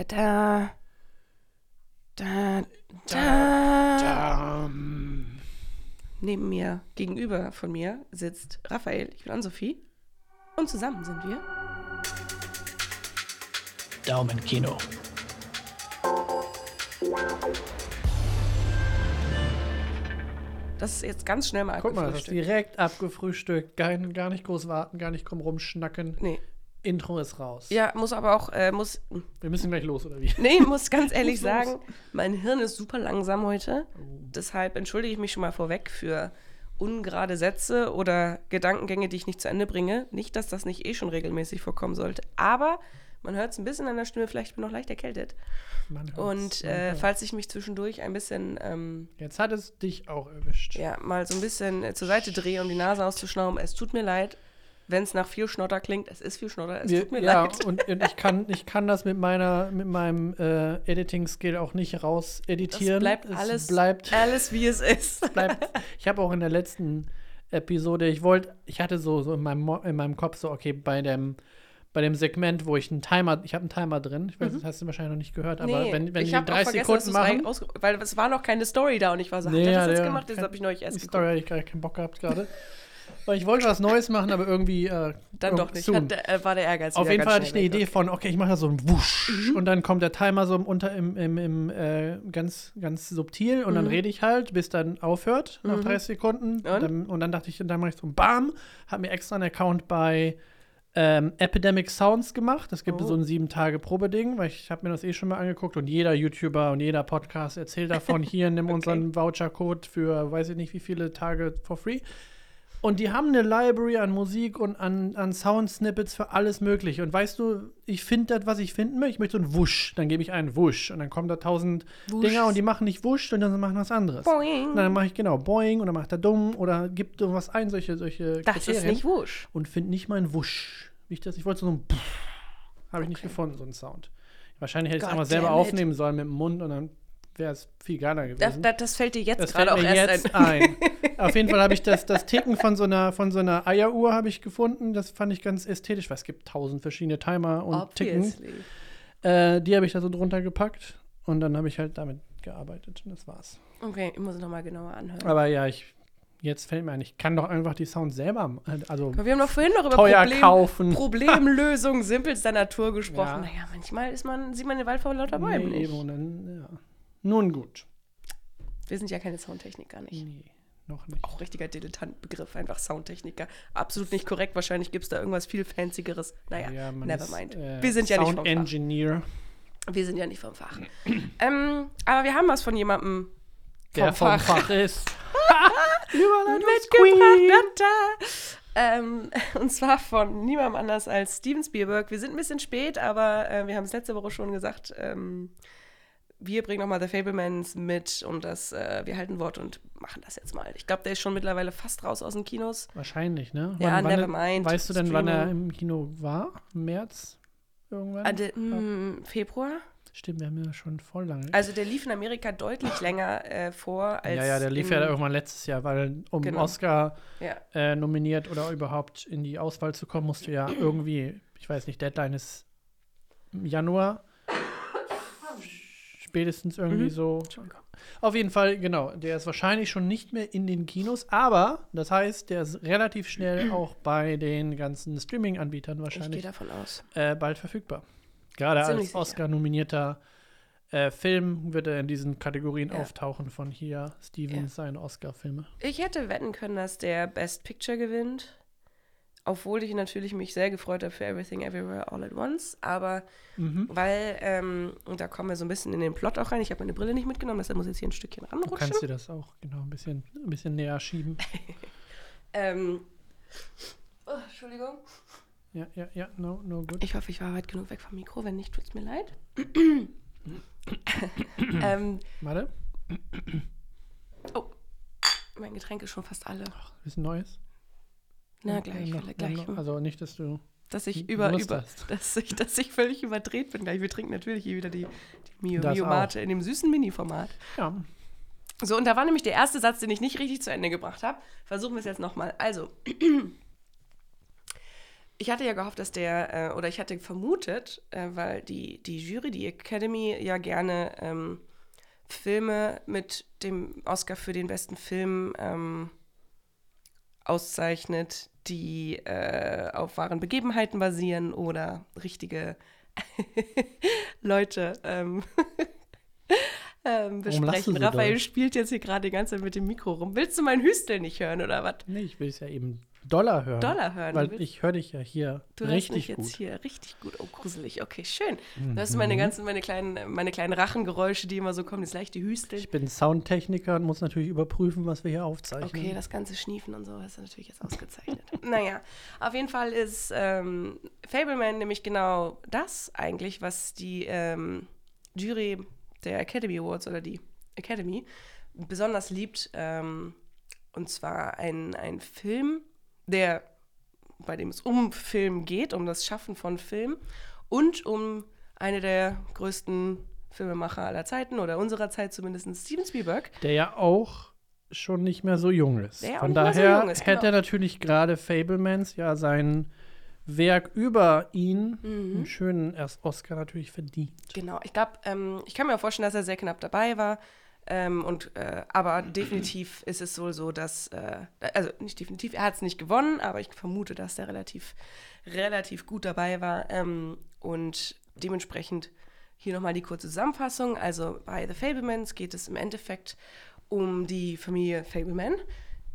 Da, da. Da, da. Da. Neben mir, gegenüber von mir, sitzt Raphael. Ich bin Ann-Sophie. Und zusammen sind wir. Daumenkino. Das ist jetzt ganz schnell mal Guck mal, das ist abgefrühstückt. direkt abgefrühstückt. Kein, gar nicht groß warten, gar nicht krumm rumschnacken. Nee. Intro ist raus. Ja, muss aber auch, äh, muss, Wir müssen gleich los, oder wie? nee, muss ganz ehrlich sagen, mein Hirn ist super langsam heute. Oh. Deshalb entschuldige ich mich schon mal vorweg für ungerade Sätze oder Gedankengänge, die ich nicht zu Ende bringe. Nicht, dass das nicht eh schon regelmäßig vorkommen sollte, aber man hört es ein bisschen an der Stimme, vielleicht bin ich noch leicht erkältet. Man Und man äh, falls ich mich zwischendurch ein bisschen, ähm, Jetzt hat es dich auch erwischt. ja, mal so ein bisschen äh, zur Seite drehe, um die Nase auszuschnauben, es tut mir leid, wenn es nach viel Schnotter klingt. Es ist viel Schnotter, es Wir- tut mir ja, leid. und, und ich, kann, ich kann das mit meiner mit meinem äh, Editing-Skill auch nicht raus Das editieren. bleibt es alles, bleibt, alles, wie es ist. bleibt. Ich habe auch in der letzten Episode, ich wollte, ich hatte so, so in, meinem, in meinem Kopf so, okay, bei dem, bei dem Segment, wo ich einen Timer, ich habe einen Timer drin, ich weiß, das hast du wahrscheinlich noch nicht gehört, aber Nee, wenn, wenn ich die hab auch 30 vergessen, dass Sekunden machen, weil es war noch keine Story da und ich war so, Nee, hat er ja, das jetzt der- gemacht? Das habe ich neulich erst die geguckt. Story hatte ich gar keinen Bock gehabt gerade. Weil ich wollte was Neues machen, aber irgendwie äh, Dann doch nicht. Hat, äh, war der Ehrgeiz Auf jeden Fall hatte ich eine weg. Idee von, okay, ich mache da so ein Wusch Mhm. und dann kommt der Timer so unter im, im, im äh, ganz, ganz subtil und dann Mhm. rede ich halt, bis dann aufhört nach Mhm. 30 Sekunden. Und? Dann, und dann dachte ich, dann mache ich so ein Bam, habe mir extra einen Account bei ähm, Epidemic Sounds gemacht. Das gibt Oh. so ein sieben Tage Probeding, weil ich habe mir das eh schon mal angeguckt und jeder YouTuber und jeder Podcast erzählt davon. Hier nimm unseren Voucher-Code für weiß ich nicht wie viele Tage for free. Und die haben eine Library an Musik und an, an Sound-Snippets für alles Mögliche. Und weißt du, ich finde das, was ich finden möchte. Ich möchte so einen Wusch. Dann gebe ich einen Wusch. Und dann kommen da tausend Wusch. Dinger und die machen nicht Wusch, sondern machen was anderes. Boing. Und dann mache ich genau Boing oder macht er dumm oder gibt irgendwas ein, solche, solche Das ist nicht wusch. Und finde nicht meinen Wusch. Wie ich das, ich wollte so ein habe ich nicht gefunden, so einen Sound. Wahrscheinlich hätte ich es einmal selber aufnehmen sollen mit dem Mund und dann wäre es viel geiler Das, gewesen. das, das fällt dir jetzt Das gerade auch erst ein. ein. Auf jeden Fall habe ich das, das Ticken von so einer, von so einer Eieruhr habe ich gefunden. Das fand ich ganz ästhetisch, weil es gibt tausend verschiedene Timer und Ticken. Obviously. Äh, die habe ich da so drunter gepackt und dann habe ich halt damit gearbeitet und das war's. Okay, ich muss es nochmal genauer anhören. Aber ja, ich, jetzt fällt mir ein, ich kann doch einfach die Sounds selber, also wir haben doch vorhin noch über Problem, kaufen. Problemlösung simpelster Natur gesprochen. Ja. Naja, manchmal ist man, sieht man den Wald vor lauter Bäumen Nee, nicht. eben, und dann, ja. Nun gut. Wir sind ja keine Soundtechniker nicht. Nee, noch nicht. Auch richtiger Dilettantbegriff, einfach Soundtechniker. Absolut nicht korrekt. Wahrscheinlich gibt es da irgendwas viel Fancygeres. Naja, Ja, never ist, mind. äh, wir sind ja nicht Sound vom Fach. Engineer, Wir sind ja nicht vom Fach. ähm, aber wir haben was von jemandem der vom Fach, ist. mitgebracht. Ähm, und zwar von niemandem anders als Steven Spielberg. Wir sind ein bisschen spät, aber äh, wir haben es letzte Woche schon gesagt. Ähm, wir bringen nochmal The Fablemans mit und das, äh, wir halten Wort und machen das jetzt mal. Ich glaube, der ist schon mittlerweile fast raus aus den Kinos. Wahrscheinlich, ne? Ja, never er- mind. Weißt du denn, wann er Streaming. im Kino war? Im März? Irgendwann? Ah, der, mm, Februar? Stimmt, wir haben ja schon voll lange. Also der lief in Amerika deutlich länger äh, vor als ja, ja, der lief ja irgendwann letztes Jahr, weil um Genau. Oscar Ja, äh, nominiert oder überhaupt in die Auswahl zu kommen, musst du ja irgendwie, ich weiß nicht, Deadline ist Januar. Spätestens irgendwie Mhm. so. Auf jeden Fall, genau. Der ist wahrscheinlich schon nicht mehr in den Kinos, aber das heißt, der ist relativ schnell auch bei den ganzen Streaming-Anbietern ich gehe wahrscheinlich davon aus. äh, bald verfügbar. Gerade als. Oscar-nominierter äh, Film wird er in diesen Kategorien Ja. auftauchen von hier Stevens seine Oscar-Filme. Ich hätte wetten können, dass der Best Picture gewinnt. Obwohl ich natürlich mich sehr gefreut habe für Everything Everywhere All at Once. Aber Mhm. weil, ähm, und da kommen wir so ein bisschen in den Plot auch rein. Ich habe meine Brille nicht mitgenommen, deshalb muss ich jetzt hier ein Stückchen Du ranrutschen. kannst dir das auch genau ein bisschen, ein bisschen näher schieben. Ähm, oh, Entschuldigung. Ja, ja, ja, no, no good. Ich hoffe, ich war weit genug weg vom Mikro. Wenn nicht, tut es mir leid. ähm, Warte, oh, mein Getränk ist schon fast alle. ist ein neues. Na, gleich, Noch- gleich. Also nicht, dass du dass ich über, über, das. dass ich, dass ich völlig überdreht bin gleich. Wir trinken natürlich hier wieder die, die Mio, Das Mio. Mate in dem süßen Mini-Format. Ja, So, und da war nämlich der erste Satz, den ich nicht richtig zu Ende gebracht habe. Versuchen wir es jetzt nochmal. Also, ich hatte ja gehofft, dass der, äh, oder ich hatte vermutet, äh, weil die, die Jury, die Academy ja gerne ähm, Filme mit dem Oscar für den besten Film ähm, auszeichnet, die äh, auf wahren Begebenheiten basieren oder richtige Leute ähm, ähm, besprechen. Raphael spielt jetzt hier gerade die ganze Zeit mit dem Mikro rum. Willst du meinen Hüstel nicht hören oder was? Nee, ich will es ja eben Dollar hören. Dollar hören. Weil ich höre dich ja hier du richtig mich jetzt hier richtig gut. Oh, gruselig. Okay, schön. Mhm. Das sind meine ganzen, meine kleinen, meine kleinen Rachengeräusche, die immer so kommen, das leichte Hüstel. Ich bin Soundtechniker und muss natürlich überprüfen, was wir hier aufzeichnen. Okay, das ganze Schniefen und so ist natürlich jetzt ausgezeichnet. naja, auf jeden Fall ist ähm, Fableman nämlich genau das eigentlich, was die ähm, Jury der Academy Awards oder die Academy besonders liebt. Ähm, und zwar ein, ein Film, der, bei dem es um Film geht, um das Schaffen von Film und um eine der größten Filmemacher aller Zeiten oder unserer Zeit zumindest, Steven Spielberg. Der ja auch schon nicht mehr so jung ist. Der Von daher so ist, hätte genau. natürlich gerade Fablemans ja sein Werk über ihn mhm. einen schönen erst Oscar natürlich verdient. Genau, ich glaube, ähm, ich kann mir auch vorstellen, dass er sehr knapp dabei war. Ähm, und, äh, aber definitiv ist es wohl so, dass, äh, also nicht definitiv, er hat es nicht gewonnen, aber ich vermute, dass er relativ, relativ gut dabei war. Ähm, und dementsprechend hier nochmal die kurze Zusammenfassung. Also bei The Fablemans geht es im Endeffekt um die Familie Fableman,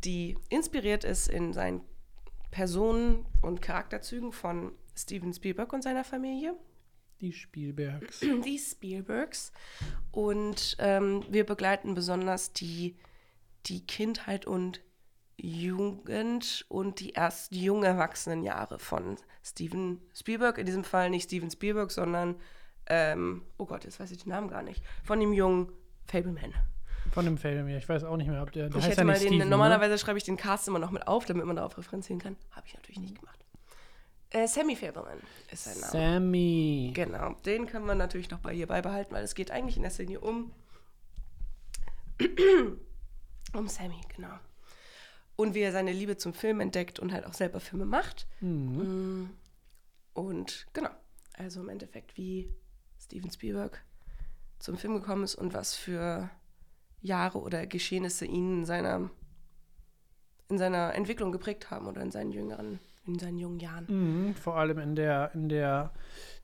die inspiriert ist in seinen Personen und Charakterzügen von Steven Spielberg und seiner Familie. Die Spielbergs. Die Spielbergs. Und ähm, wir begleiten besonders die, die Kindheit und Jugend und die erst jungen Erwachsenenjahre von Steven Spielberg. In diesem Fall nicht Steven Spielberg, sondern, ähm, oh Gott, jetzt weiß ich den Namen gar nicht, von dem jungen Fableman. Von dem Fableman, ich weiß auch nicht mehr, ob der, der ich heißt ja nicht den, Steven, Normalerweise ne? schreibe ich den Cast immer noch mit auf, damit man darauf referenzieren kann. Habe ich natürlich nicht gemacht. Äh, Sammy Fableman ist sein Name. Sammy. Genau, den können wir natürlich noch bei ihr beibehalten, weil es geht eigentlich in der Szene um um Sammy, genau. Und wie er seine Liebe zum Film entdeckt und halt auch selber Filme macht. Mhm. Mm. Und genau, also im Endeffekt, wie Steven Spielberg zum Film gekommen ist und was für Jahre oder Geschehnisse ihn in seiner, in seiner Entwicklung geprägt haben oder in seinen jüngeren in seinen jungen Jahren. Mhm, vor allem in der, in der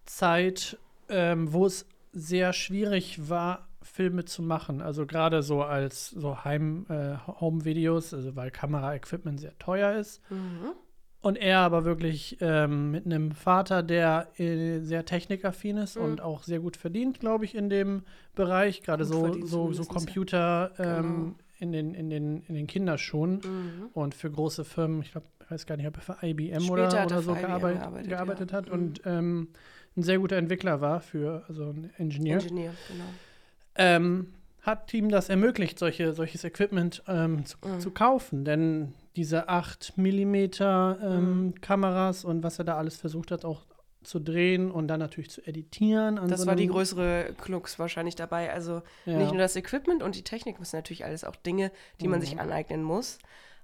Zeit, ähm, wo es sehr schwierig war, Filme zu machen. Also gerade so als so Heim, äh, Home-Videos, also weil Kamera-Equipment sehr teuer ist. Mhm. Und er aber wirklich ähm, mit einem Vater, der äh, sehr technikaffin ist mhm. und auch sehr gut verdient, glaube ich, in dem Bereich. Gerade so, so, so Computer ähm, genau. in, den, in, den, in den Kinderschuhen. Mhm. Und für große Firmen, ich glaube, weiß gar nicht, ob er für IBM oder, oder so gearbeit, gearbeitet, gearbeitet ja. hat mhm. und ähm, ein sehr guter Entwickler war für, also ein Ingenieur. Ingenieur, genau. Ähm, hat ihm das ermöglicht, solche, solches Equipment ähm, zu, mhm. zu, kaufen. Denn diese 8 mm ähm, mhm. Kameras und was er da alles versucht hat, auch zu drehen und dann natürlich zu editieren. das so war die größere Klux wahrscheinlich dabei. Also ja. nicht nur das Equipment und die Technik, das sind natürlich alles auch Dinge, die mhm. man sich aneignen muss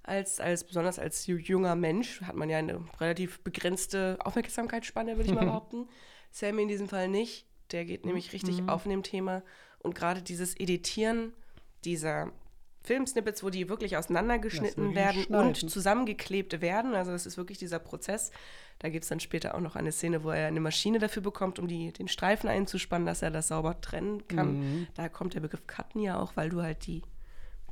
als, als besonders als junger Mensch hat man ja eine relativ begrenzte Aufmerksamkeitsspanne, würde ich mal behaupten. Sammy in diesem Fall nicht. Der geht nämlich richtig mhm. auf in dem Thema. Und gerade dieses Editieren dieser Filmsnippets, wo die wirklich auseinandergeschnitten werden schneiden. und zusammengeklebt werden. Also das ist wirklich dieser Prozess. Da gibt es dann später auch noch eine Szene, wo er eine Maschine dafür bekommt, um die, den Streifen einzuspannen, dass er das sauber trennen kann. Mhm. Da kommt der Begriff Cutten ja auch, weil du halt die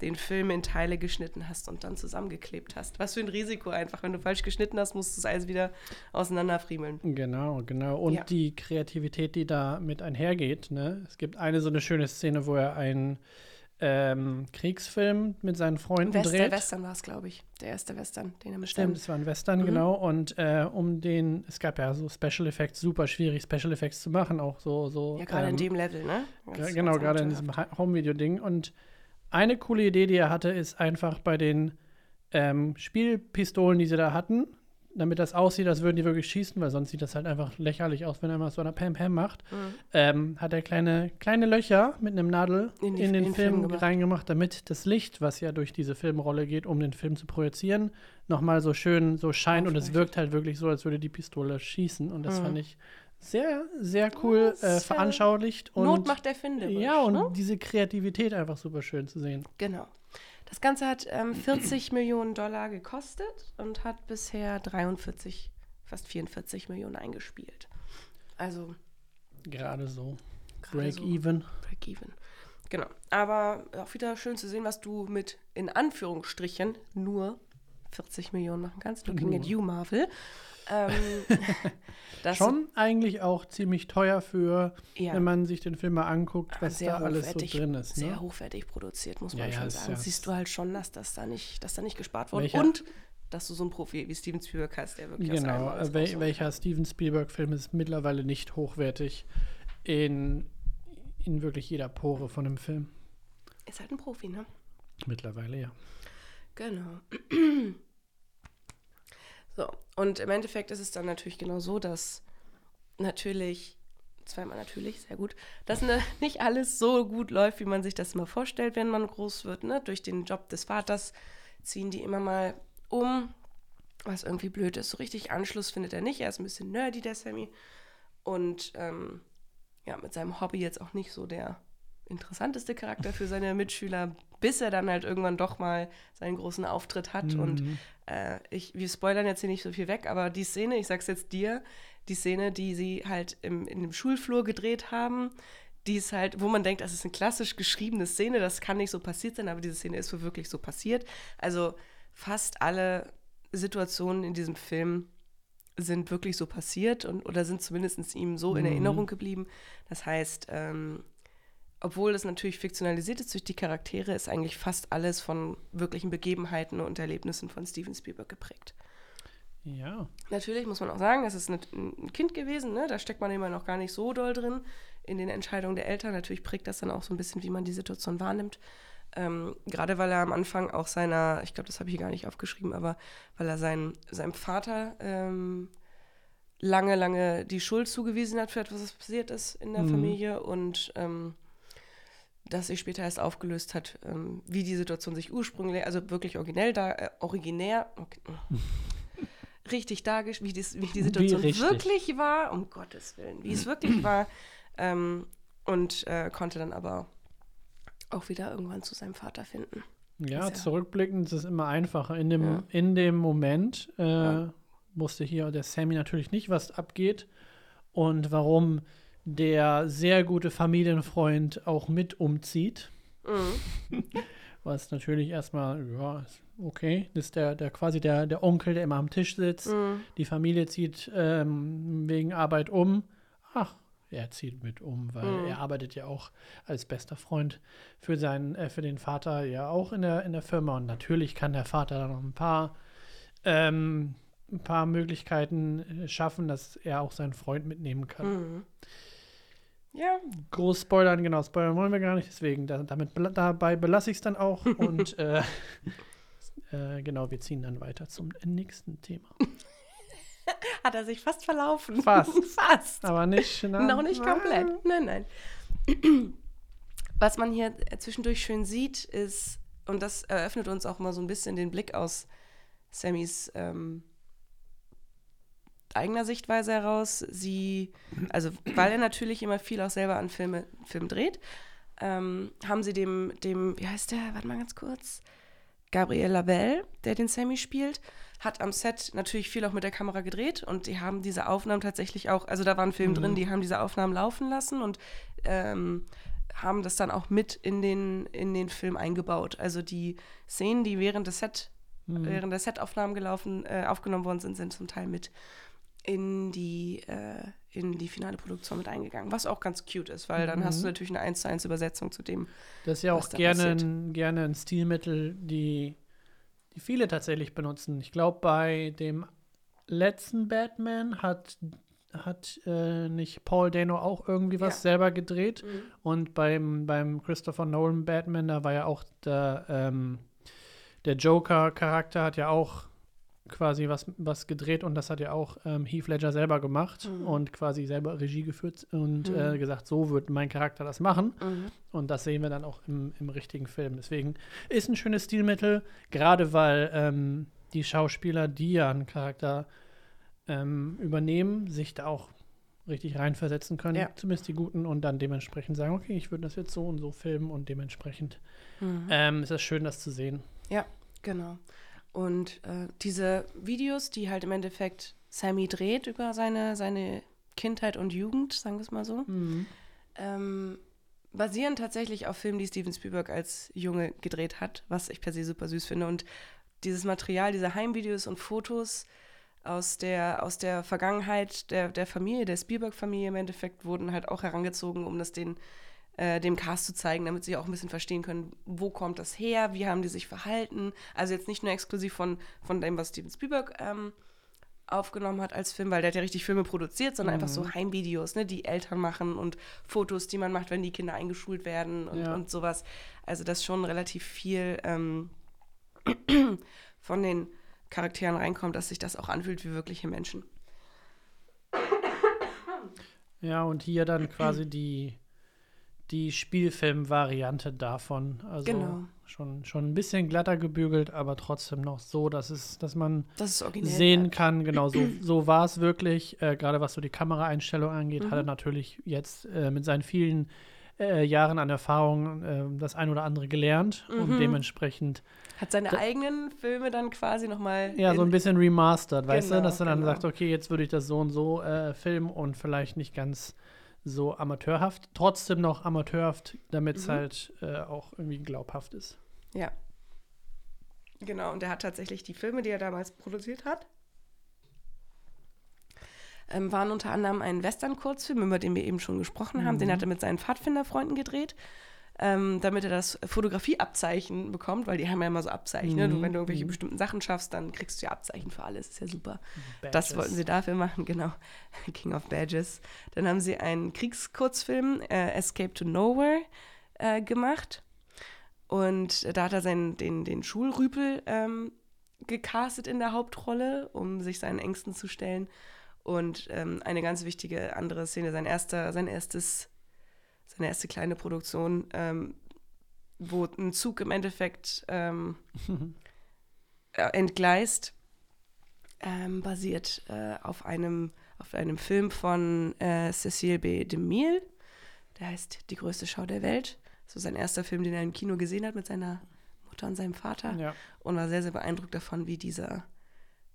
den Film in Teile geschnitten hast und dann zusammengeklebt hast. Was für ein Risiko einfach. Wenn du falsch geschnitten hast, musst du es alles wieder auseinanderfriemeln. Genau, genau. Und ja. die Kreativität, die da mit einhergeht. Ne? Es gibt eine so eine schöne Szene, wo er einen ähm, Kriegsfilm mit seinen Freunden West dreht. Der Western war es, glaube ich. Der erste Western, den er mit Stimmt, es war ein Western, mhm. genau. Und äh, um den, es gab ja so Special Effects, super schwierig, Special Effects zu machen, auch so. so ja, gerade ähm, in dem Level, ne? Ganz, genau, gerade in diesem Home-Video-Ding. Und eine coole Idee, die er hatte, ist einfach bei den ähm, Spielpistolen, die sie da hatten, damit das aussieht, als würden die wirklich schießen, weil sonst sieht das halt einfach lächerlich aus, wenn er mal so eine Pam Pam macht, Mhm. ähm, hat er kleine, kleine Löcher mit einem Nadel In in, die- den in den Film, Film gemacht. reingemacht, damit das Licht, was ja durch diese Filmrolle geht, um den Film zu projizieren, nochmal so schön so scheint und es wirkt halt wirklich so, als würde die Pistole schießen und das Mhm. fand ich sehr, sehr cool äh, veranschaulicht und Not macht erfinderisch. ja, und ne? diese Kreativität einfach super schön zu sehen. Genau. Das Ganze hat ähm, 40 Millionen Dollar gekostet und hat bisher 43, fast 44 Millionen eingespielt. Also Gerade so. gerade Break so even. Break even. Genau. Aber auch wieder schön zu sehen, was du mit in Anführungsstrichen nur 40 Millionen machen kannst. Looking at Nur. you, Marvel. Ähm, Schon eigentlich auch ziemlich teuer für, ja, wenn man sich den Film mal anguckt, was sehr da alles so drin ist. sehr Ne? hochwertig produziert, muss Ja, man ja, schon ist sagen. ja- Siehst du halt schon, dass das da nicht, dass da nicht gespart wurde. Welcher- Und dass du so einen Profi wie Steven Spielberg hast, der wirklich Genau, äh, wel welcher Steven Spielberg-Film ist mittlerweile nicht hochwertig in, in wirklich jeder Pore von dem Film. Ist halt ein Profi, ne? Mittlerweile, ja. Genau. So, und im Endeffekt ist es dann natürlich genau so, dass natürlich, zweimal natürlich, sehr gut, dass ne, nicht alles so gut läuft, wie man sich das immer vorstellt, wenn man groß wird. Ne? Durch den Job des Vaters ziehen die immer mal um, was irgendwie blöd ist. So richtig Anschluss findet er nicht. Er ist ein bisschen nerdy, der Sammy. Und ähm, ja, mit seinem Hobby jetzt auch nicht so der interessanteste Charakter für seine Mitschüler, bis er dann halt irgendwann doch mal seinen großen Auftritt hat. Und Mhm. äh, ich, wir spoilern jetzt hier nicht so viel weg, aber die Szene, ich sag's jetzt dir, die Szene, die sie halt im, in dem Schulflur gedreht haben, die ist halt, wo man denkt, das ist eine klassisch geschriebene Szene, das kann nicht so passiert sein, aber diese Szene ist so wirklich so passiert. Also fast alle Situationen in diesem Film sind wirklich so passiert und oder sind zumindest ihm so in Mhm. Erinnerung geblieben. Das heißt, ähm, obwohl es natürlich fiktionalisiert ist durch die Charaktere, ist eigentlich fast alles von wirklichen Begebenheiten und Erlebnissen von Steven Spielberg geprägt. Ja. Natürlich muss man auch sagen, es ist ein ein Kind gewesen, ne? da steckt man immer noch gar nicht so doll drin in den Entscheidungen der Eltern. Natürlich prägt das dann auch so ein bisschen, wie man die Situation wahrnimmt. Ähm, Gerade weil er am Anfang auch seiner, ich glaube, das habe ich hier gar nicht aufgeschrieben, aber weil er sein, seinem Vater ähm, lange, lange die Schuld zugewiesen hat für etwas, was passiert ist in der Mhm. Familie und ähm, das sich später erst aufgelöst hat, ähm, wie die Situation sich ursprünglich, also wirklich originell da, äh, originär, okay, richtig dargestellt, wie, dies- wie die Situation richtig. wirklich war, um Gottes Willen, wie es wirklich war. Ähm, und äh, konnte dann aber auch wieder irgendwann zu seinem Vater finden. Ja, Ist zurückblickend ist es immer einfacher. In dem, Ja. in dem Moment äh, Ja. wusste hier der Sammy natürlich nicht, was abgeht und warum der sehr gute Familienfreund auch mit umzieht. Mhm. Was natürlich erstmal, ja, okay, das ist der, der quasi der, der Onkel, der immer am Tisch sitzt. Mhm. Die Familie zieht ähm, wegen Arbeit um. Ach, er zieht mit um, weil Mhm. er arbeitet ja auch als bester Freund für seinen, äh, für den Vater ja auch in der, in der Firma. Und natürlich kann der Vater da noch ein paar, ähm, ein paar Möglichkeiten äh, schaffen, dass er auch seinen Freund mitnehmen kann. Mhm. Ja, Groß spoilern, genau, spoilern wollen wir gar nicht, deswegen da, damit dabei belasse ich es dann auch. und äh, äh, genau, wir ziehen dann weiter zum nächsten Thema. hat er sich fast verlaufen. Fast. fast. Aber nicht, na, Noch nicht komplett. Nein, nein. Was man hier zwischendurch schön sieht, ist, und das eröffnet uns auch mal so ein bisschen den Blick aus Sammys ähm, eigener Sichtweise heraus. Sie, also weil er natürlich immer viel auch selber an Filme, Filmen dreht, ähm, haben sie dem, dem, wie heißt der, warte mal ganz kurz, Gabriel Labelle, der den Sammy spielt, hat am Set natürlich viel auch mit der Kamera gedreht und die haben diese Aufnahmen tatsächlich auch, also da war ein Film Mhm. drin, die haben diese Aufnahmen laufen lassen und ähm, haben das dann auch mit in den, in den Film eingebaut. Also die Szenen, die während des Set, Mhm. während der Setaufnahmen gelaufen, äh, aufgenommen worden sind, sind zum Teil mit in die, äh, in die finale Produktion mit eingegangen. Was auch ganz cute ist, weil dann hast du Mhm. natürlich eine 1 zu 1 Übersetzung zu dem. Das ist ja auch gerne ein, gerne ein Stilmittel, die, die viele tatsächlich benutzen. Ich glaube, bei dem letzten Batman hat, hat äh, nicht Paul Dano auch irgendwie was Ja. selber gedreht. Und beim, beim Christopher Nolan Batman, da war ja auch der, ähm, der Joker-Charakter hat ja auch quasi was, was gedreht und das hat ja auch ähm, Heath Ledger selber gemacht Mhm. und quasi selber Regie geführt und Mhm. äh, gesagt, so wird mein Charakter das machen. Mhm. Und das sehen wir dann auch im, im richtigen Film. Deswegen ist ein schönes Stilmittel, gerade weil ähm, die Schauspieler, die ja einen Charakter ähm, übernehmen, sich da auch richtig reinversetzen können, Ja. zumindest die Guten, und dann dementsprechend sagen, okay, ich würde das jetzt so und so filmen und dementsprechend Mhm. ähm, ist es schön, das zu sehen. Genau. Und äh, diese Videos, die halt im Endeffekt Sammy dreht über seine, seine Kindheit und Jugend, sagen wir es mal so, ähm, basieren tatsächlich auf Filmen, die Steven Spielberg als Junge gedreht hat, was ich per se super süß finde. Und dieses Material, diese Heimvideos und Fotos aus der, aus der Vergangenheit der, der Familie, der Spielberg-Familie im Endeffekt, wurden halt auch herangezogen, um das den, äh, dem Cast zu zeigen, damit sie auch ein bisschen verstehen können, wo kommt das her, wie haben die sich verhalten. Also jetzt nicht nur exklusiv von, von dem, was Steven Spielberg ähm, aufgenommen hat als Film, weil der hat ja richtig Filme produziert, sondern einfach so Heimvideos, ne, die Eltern machen und Fotos, die man macht, wenn die Kinder eingeschult werden und, Ja. und sowas. Also das schon relativ viel ähm, von den Charakteren reinkommt, dass sich das auch anfühlt wie wirkliche Menschen. Ja, und hier dann quasi die, die Spielfilm-Variante davon. Also Genau. schon, schon ein bisschen glatter gebügelt, aber trotzdem noch so, dass es, dass man Das sehen bleibt. kann, genau so, so war es wirklich. Äh, Gerade was so die Kameraeinstellung angeht, hat er Mhm. natürlich jetzt äh, mit seinen vielen äh, Jahren an Erfahrung äh, das ein oder andere gelernt und Mhm. dementsprechend Hat seine eigenen Filme dann quasi nochmal. ja so ein bisschen remastered, weißt du, Genau, dass er dann genau. sagt, okay, jetzt würde ich das so und so äh, filmen und vielleicht nicht ganz so amateurhaft, trotzdem noch amateurhaft, damit es Mhm. halt äh, auch irgendwie glaubhaft ist. Ja. Genau, und er hat tatsächlich die Filme, die er damals produziert hat, ähm, waren unter anderem ein Western-Kurzfilm, über den wir eben schon gesprochen haben. Den Mhm. hat er mit seinen Pfadfinderfreunden gedreht, ähm, damit er das Fotografieabzeichen bekommt, weil die haben ja immer so Abzeichen. Ne? Du, Mhm, wenn du irgendwelche mhm. bestimmten Sachen schaffst, dann kriegst du ja Abzeichen für alles. Ist ja super. Das Badges. wollten sie dafür machen, genau. King of Badges. Dann haben sie einen Kriegskurzfilm, äh, Escape to Nowhere, äh, gemacht. Und da hat er seinen, den, den Schulrüpel ähm, gecastet in der Hauptrolle, um sich seinen Ängsten zu stellen. Und ähm, eine ganz wichtige andere Szene, sein erster, sein erstes, seine erste kleine Produktion, ähm, wo ein Zug im Endeffekt ähm, äh, entgleist, ähm, basiert äh, auf, einem, auf einem Film von äh, Cecile B. DeMille. Der heißt Die größte Schau der Welt. So sein erster Film, den er im Kino gesehen hat mit seiner Mutter und seinem Vater. Ja. Und war sehr, sehr beeindruckt davon, wie dieser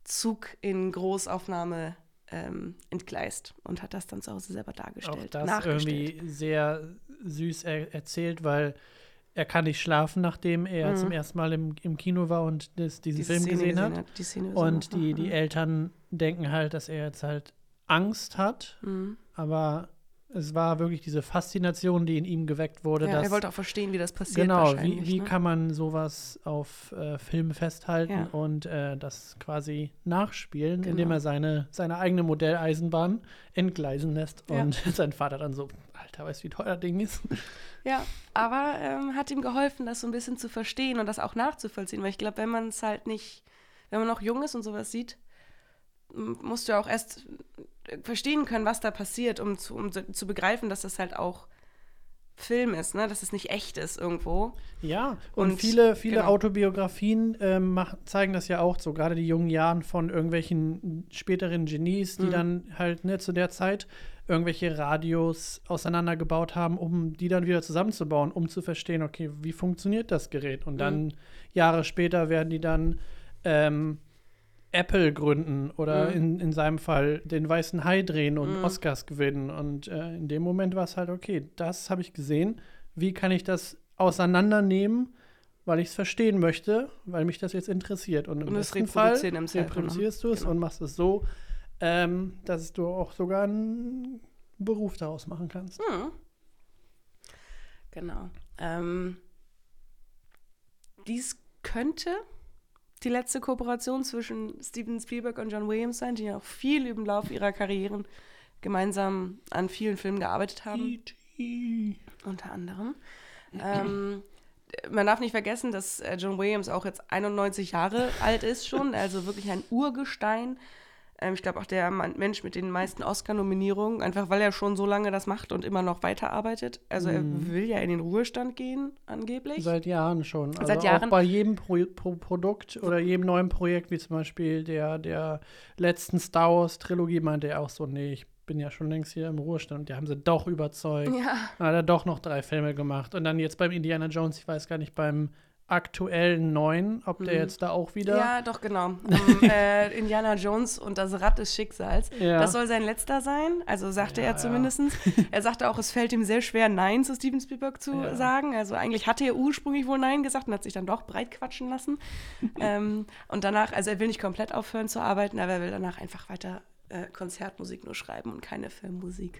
Zug in Großaufnahme ähm, entgleist und hat das dann zu Hause selber auch dargestellt, das nachgestellt. irgendwie sehr süß er erzählt, weil er kann nicht schlafen, nachdem er Mhm. zum ersten Mal im, im Kino war und das, diesen Diese Film Szene gesehen hat. Die Szene Und die, die Eltern denken halt, dass er jetzt halt Angst hat, Mhm. aber es war wirklich diese Faszination, die in ihm geweckt wurde. Ja, dass, er wollte auch verstehen, wie das passiert. genau, wie, wie ne? kann man sowas auf äh, Film festhalten Ja. und äh, das quasi nachspielen, Genau. indem er seine, seine eigene Modelleisenbahn entgleisen lässt Ja. und sein Vater dann so, Alter, weißt du, wie teuer das Ding ist? Ja, aber ähm, hat ihm geholfen, das so ein bisschen zu verstehen und das auch nachzuvollziehen. Weil ich glaube, wenn man es halt nicht, wenn man noch jung ist und sowas sieht, musst du ja auch erst verstehen können, was da passiert, um zu, um zu begreifen, dass das halt auch Film ist, ne? dass es nicht echt ist irgendwo. Ja, und, Und- viele, viele genau. Autobiografien ähm, mach, zeigen das ja auch so, gerade die jungen Jahren von irgendwelchen späteren Genies, die Mhm. dann halt ne, zu der Zeit irgendwelche Radios auseinandergebaut haben, um die dann wieder zusammenzubauen, um zu verstehen, okay, wie funktioniert das Gerät? Und dann Mhm. Jahre später werden die dann ähm, Apple gründen oder Mhm. in, in seinem Fall den weißen Hai drehen und Mhm. Oscars gewinnen. Und äh, in dem Moment war es halt, okay, das habe ich gesehen. Wie kann ich das auseinandernehmen, weil ich es verstehen möchte, weil mich das jetzt interessiert. Und im Und besten Fall ne? reproduzierst du es Genau. und machst es so, ähm, dass du auch sogar einen Beruf daraus machen kannst. Hm. Genau. Ähm, dies könnte die letzte Kooperation zwischen Steven Spielberg und John Williams sein, die ja auch viel im Laufe ihrer Karrieren gemeinsam an vielen Filmen gearbeitet haben. E.T.. unter anderem. ähm, man darf nicht vergessen, dass äh, John Williams auch jetzt 91 Jahre alt ist schon, also wirklich ein Urgestein. Ähm, ich glaube auch der Mensch mit den meisten Oscar-Nominierungen, einfach weil er schon so lange das macht und immer noch weiterarbeitet. Also er Mhm. will ja in den Ruhestand gehen, angeblich. Seit Jahren schon. Also Seit Jahren. Auch bei jedem Pro Pro Produkt oder jedem neuen Projekt, wie zum Beispiel der, der letzten Star Wars-Trilogie, meinte er auch so: Nee, ich bin ja schon längst hier im Ruhestand. Die haben sie doch überzeugt. ja. Dann hat er doch noch drei Filme gemacht. Und dann jetzt beim Indiana Jones, ich weiß gar nicht, beim aktuellen neuen, ob der Mhm. jetzt da auch wieder. Ja, doch, genau. Um, äh, Indiana Jones und das Rad des Schicksals. Ja. Das soll sein letzter sein, also sagte Ja, er ja. zumindest. Er sagte auch, es fällt ihm sehr schwer, Nein zu Steven Spielberg zu Ja. sagen. Also eigentlich hatte er ursprünglich wohl Nein gesagt und hat sich dann doch breit quatschen lassen. ähm, und danach, also er will nicht komplett aufhören zu arbeiten, aber er will danach einfach weiter äh, Konzertmusik nur schreiben und keine Filmmusik.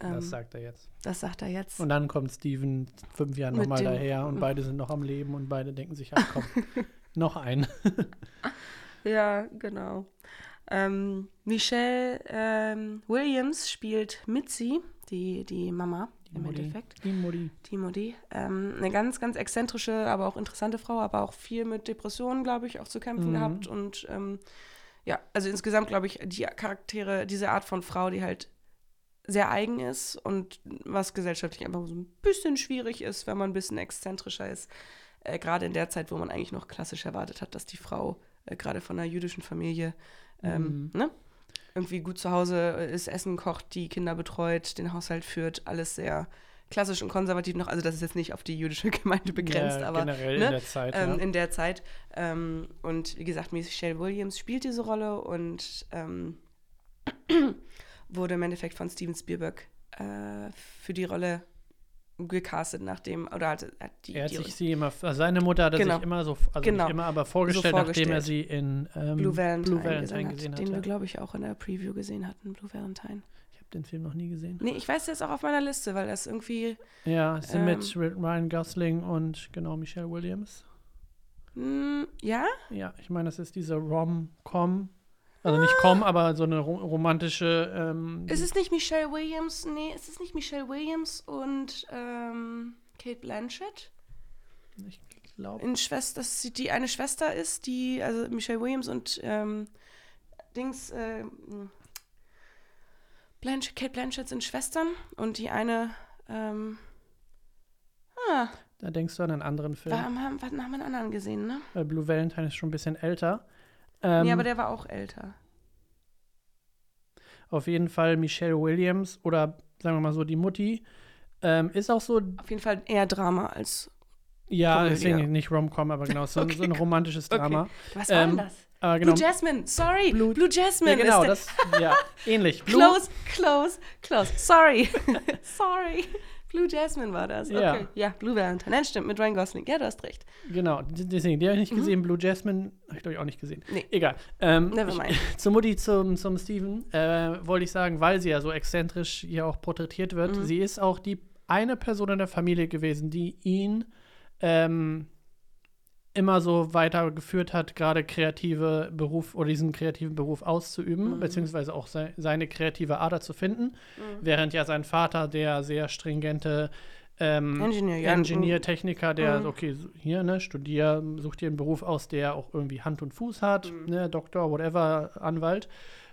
Ähm, das sagt er jetzt. das sagt er jetzt. Und dann kommt Steven fünf Jahre nochmal daher und beide sind noch am Leben und beide denken sich, ach komm, noch ein. Ja, genau. Ähm, Michelle ähm, Williams spielt Mitzi, die, die Mama im Mutti. Endeffekt. Die Mutti. Die Mutti. Ähm, eine ganz, ganz exzentrische, aber auch interessante Frau, aber auch viel mit Depressionen, glaube ich, auch zu kämpfen Mhm. gehabt. Und ähm, ja, also insgesamt, glaube ich, die Charaktere, diese Art von Frau, die halt sehr eigen ist und was gesellschaftlich einfach so ein bisschen schwierig ist, wenn man ein bisschen exzentrischer ist. Äh, gerade in der Zeit, wo man eigentlich noch klassisch erwartet hat, dass die Frau äh, gerade von einer jüdischen Familie ähm, ne? irgendwie gut zu Hause ist, Essen kocht, die Kinder betreut, den Haushalt führt, alles sehr klassisch und konservativ noch. Also das ist jetzt nicht auf die jüdische Gemeinde begrenzt, ja, aber generell ne, in der Zeit. ähm, ja. in der Zeit. Ähm, und wie gesagt, Michelle Williams spielt diese Rolle und ähm, wurde im Endeffekt von Steven Spielberg äh, für die Rolle gecastet, nachdem, oder hat, hat die, er hat die sich sie immer, also seine Mutter hat er Genau. sich immer so, also Genau. nicht immer, aber vorgestellt, nachdem er vorgestellt. sie in ähm, Blue Valentine, Blue Valentine gesehen, gesehen hat, hat. den wir, ja. glaube ich, auch in der Preview gesehen hatten, Blue Valentine. Ich habe den Film noch nie gesehen. Nee, ich weiß, der ist auch auf meiner Liste, weil das irgendwie, Ja, sind Ähm, mit Ryan Gosling und genau Michelle Williams. mh, ja? Ja, ich meine, das ist diese Rom-Com. Also nicht Com, aber so eine ro romantische. Ähm, Ist es nicht Michelle Williams? Nee, ist es nicht Michelle Williams und ähm, Kate Blanchett? ich glaube. in Schwester, dass sie die eine Schwester ist, die, also Michelle Williams und ähm, Dings, äh, Blanchett, Kate Blanchett sind Schwestern und die eine, ähm, ah, Da denkst du an einen anderen Film. wir haben, haben wir einen anderen gesehen, ne? Weil Blue Valentine ist schon ein bisschen älter. Ähm, nee, aber der war auch älter. auf jeden Fall Michelle Williams oder sagen wir mal so die Mutti. Ähm, ist auch so, Auf jeden Fall eher Drama als, ja, Komödie. deswegen nicht Rom-Com, aber genau, so, Okay, so ein romantisches okay. Drama. was war denn Ähm, das? Aber genau, Blue Jasmine, sorry, Blue- Blue, Jasmine. ja, genau, ist das, ja, ähnlich. Blue, Close, close, close. Sorry. Sorry. Blue Jasmine war das. Okay. Ja. Ja, Blue Valentine. Nein, stimmt, mit Ryan Gosling. Ja, du hast recht. Genau, deswegen, die habe ich nicht gesehen. Blue Jasmine habe ich, glaube ich, auch nicht gesehen. Mhm. Nee. Egal. Ähm, Never ich, mind. zur Mutti, zum, zum Steven, äh, wollte ich sagen, weil sie ja so exzentrisch hier auch porträtiert wird, Mhm. sie ist auch die eine Person in der Familie gewesen, die ihn ähm, immer so weitergeführt hat, gerade kreative Beruf oder diesen kreativen Beruf auszuüben, Mhm. beziehungsweise auch se seine kreative Ader zu finden, während ja sein Vater, der sehr stringente ähm, Engineer, ja. Engineer, Techniker, der, Mhm. okay, hier, ne, studier, such dir einen Beruf aus, der auch irgendwie Hand und Fuß hat, Mhm. ne, Doktor, whatever, Anwalt.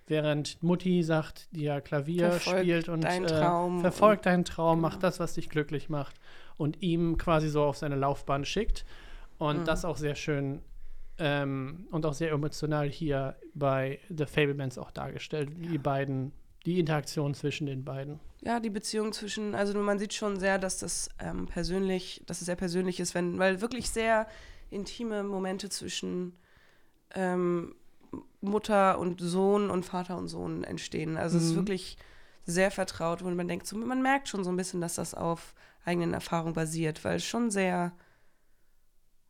Während Mutti sagt, die ja Klavier Verfolg spielt und deinen äh, verfolgt deinen Traum, genau. macht das, was dich glücklich macht und ihm quasi so auf seine Laufbahn schickt. Und Mhm. das auch sehr schön ähm, und auch sehr emotional hier bei The Fablemans auch dargestellt, die beiden, die Interaktion zwischen den beiden. Ja, die Beziehung zwischen, also man sieht schon sehr, dass das ähm, persönlich, dass es sehr persönlich ist, wenn, weil wirklich sehr intime Momente zwischen ähm, Mutter und Sohn und Vater und Sohn entstehen. Also es ist Mhm. wirklich sehr vertraut, wo man denkt, so, man merkt schon so ein bisschen, dass das auf eigenen Erfahrungen basiert, weil es schon sehr,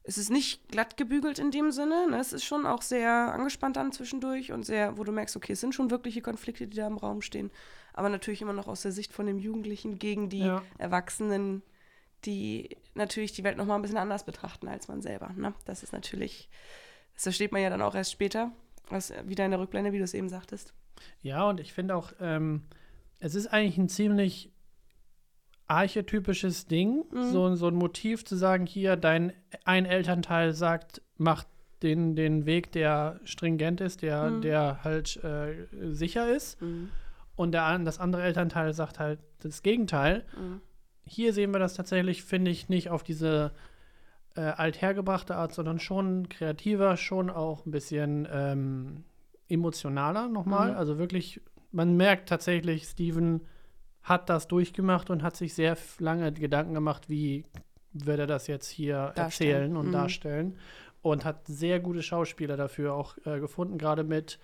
es ist nicht glatt gebügelt in dem Sinne, ne? es ist schon auch sehr angespannt dann zwischendurch und sehr, wo du merkst, okay, es sind schon wirkliche Konflikte, die da im Raum stehen, aber natürlich immer noch aus der Sicht von dem Jugendlichen gegen die Ja. Erwachsenen, die natürlich die Welt nochmal ein bisschen anders betrachten als man selber. Ne? Das ist natürlich, das versteht man ja dann auch erst später, was wieder in der Rückblende, wie du es eben sagtest. Ja, und ich finde auch, ähm, es ist eigentlich ein ziemlich archetypisches Ding, Mhm. so, so ein Motiv zu sagen, hier, dein ein Elternteil sagt, mach den, den Weg, der stringent ist, der, Mhm. der halt äh, sicher ist. Mhm. Und der, das andere Elternteil sagt halt das Gegenteil. Mhm. Hier sehen wir das tatsächlich, finde ich, nicht auf diese äh, althergebrachte Art, sondern schon kreativer, schon auch ein bisschen ähm, emotionaler nochmal. Mhm. Also wirklich, man merkt tatsächlich, Steven hat das durchgemacht und hat sich sehr lange Gedanken gemacht, wie wird er das jetzt hier Darstellen. erzählen und Mhm. darstellen. Und hat sehr gute Schauspieler dafür auch äh, gefunden, gerade mit,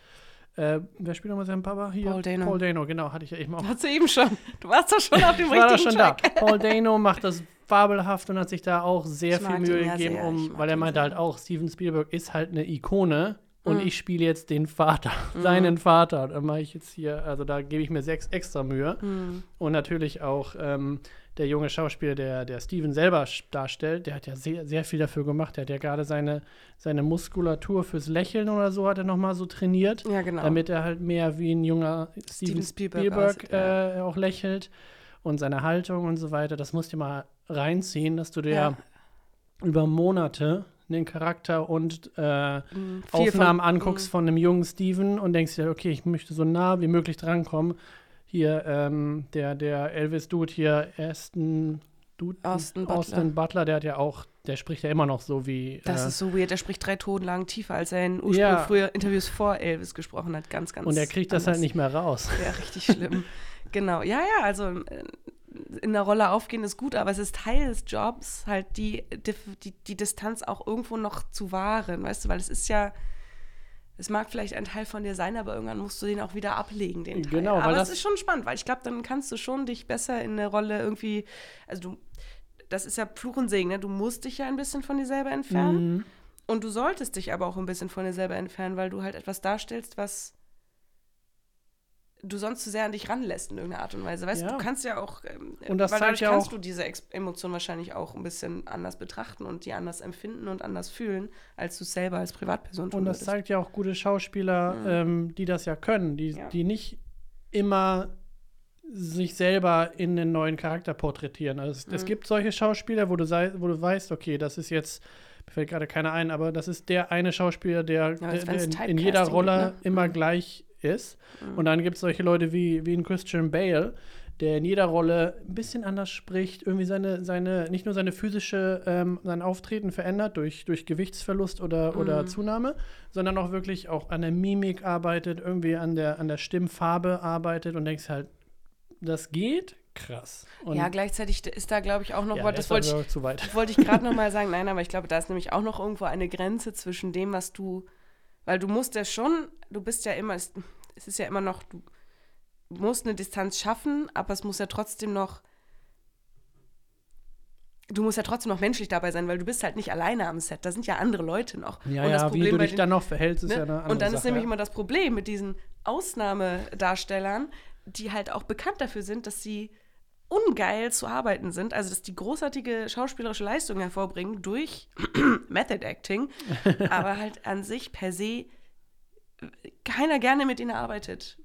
äh, wer spielt nochmal seinen Papa hier? Paul Dano. Paul Dano, genau, hatte ich ja eben auch Hast du eben schon. Du warst doch schon auf dem ich war da richtigen schon da. Track. Paul Dano macht das fabelhaft und hat sich da auch sehr Ich viel Mühe gegeben, um, weil er meinte halt auch, Steven Spielberg ist halt eine Ikone und Mhm. ich spiele jetzt den Vater, seinen Vater. Da mache ich jetzt hier, also da gebe ich mir sechs extra Mühe. Mhm. Und natürlich auch ähm, der junge Schauspieler, der, der Steven selber darstellt, der hat ja sehr, sehr viel dafür gemacht. Der hat ja gerade seine, seine Muskulatur fürs Lächeln oder so hat er nochmal so trainiert Ja, genau. damit er halt mehr wie ein junger Steven, Steven Spielberg Spielberg, aussieht, ja. äh, auch lächelt und seine Haltung und so weiter. Das musst du mal reinziehen, dass du dir Ja. über Monate den Charakter und äh, Mhm. Aufnahmen von- anguckst Mhm. von einem jungen Steven und denkst dir, okay, ich möchte so nah wie möglich drankommen. Hier, ähm, der, der Elvis-Dude hier, Aston, Dude, Austin Butler. Austin Butler, der hat ja auch, der spricht ja immer noch so wie. Das äh, ist so weird. Er spricht drei Tonlagen tiefer, als er in Ursprung Ja. früher Interviews vor Elvis gesprochen hat. Ganz, ganz und er kriegt das halt anders. nicht mehr raus. Ja, richtig schlimm. genau. Ja, ja, also äh, in der Rolle aufgehen ist gut, aber es ist Teil des Jobs, halt die, die, die, Distanz auch irgendwo noch zu wahren, weißt du, weil es ist ja, es mag vielleicht ein Teil von dir sein, aber irgendwann musst du den auch wieder ablegen, den Teil. Genau, aber das- ist schon spannend, weil ich glaube, dann kannst du schon dich besser in eine Rolle irgendwie, also du, das ist ja Fluch und Segen, ne? du musst dich ja ein bisschen von dir selber entfernen. Mhm. Und du solltest dich aber auch ein bisschen von dir selber entfernen, weil du halt etwas darstellst, was du sonst zu sehr an dich ranlässt in irgendeiner Art und Weise. Weißt du, Ja. du kannst ja auch, ähm, Und das weil dadurch ja kannst du diese Ex Emotion wahrscheinlich auch ein bisschen anders betrachten und die anders empfinden und anders fühlen, als du es selber als Privatperson tun Und das würdest. zeigt ja auch gute Schauspieler, ähm, die das ja können, die, Ja. die nicht immer sich selber in einen neuen Charakter porträtieren. Also es, Mhm. es gibt solche Schauspieler, wo du, sei, wo du weißt, okay, das ist jetzt, mir fällt gerade keiner ein, aber das ist der eine Schauspieler, der, als der in, in jeder Rolle ne? immer Mhm. gleich ist. Und dann gibt es solche Leute wie, wie ein Christian Bale, der in jeder Rolle ein bisschen anders spricht, irgendwie seine, seine, nicht nur seine physische, ähm, sein Auftreten verändert durch, durch Gewichtsverlust oder, oder Zunahme, sondern auch wirklich auch an der Mimik arbeitet, irgendwie an der, an der Stimmfarbe arbeitet und denkst halt, das geht? Krass. Und ja, gleichzeitig ist da, glaube ich, auch noch, ja, das ist wollte ich, aber zu weit. wollte ich gerade noch mal sagen, nein, aber ich glaube, da ist nämlich auch noch irgendwo eine Grenze zwischen dem, was du, weil du musst ja schon, du bist ja immer, es, ist ja immer noch, du musst eine Distanz schaffen, aber es muss ja trotzdem noch, du musst ja trotzdem noch menschlich dabei sein, weil du bist halt nicht alleine am Set, da sind ja andere Leute noch. Ja, Und das ja, wie Problem du bei dich den- dann noch verhältst, ist Ne? ja eine andere und dann ist Sache, nämlich ja. immer das Problem mit diesen Ausnahmedarstellern, die halt auch bekannt dafür sind, dass sie ungeil zu arbeiten sind, also dass die großartige schauspielerische Leistung hervorbringen durch Method Acting, aber halt an sich per se keiner gerne mit ihnen arbeitet,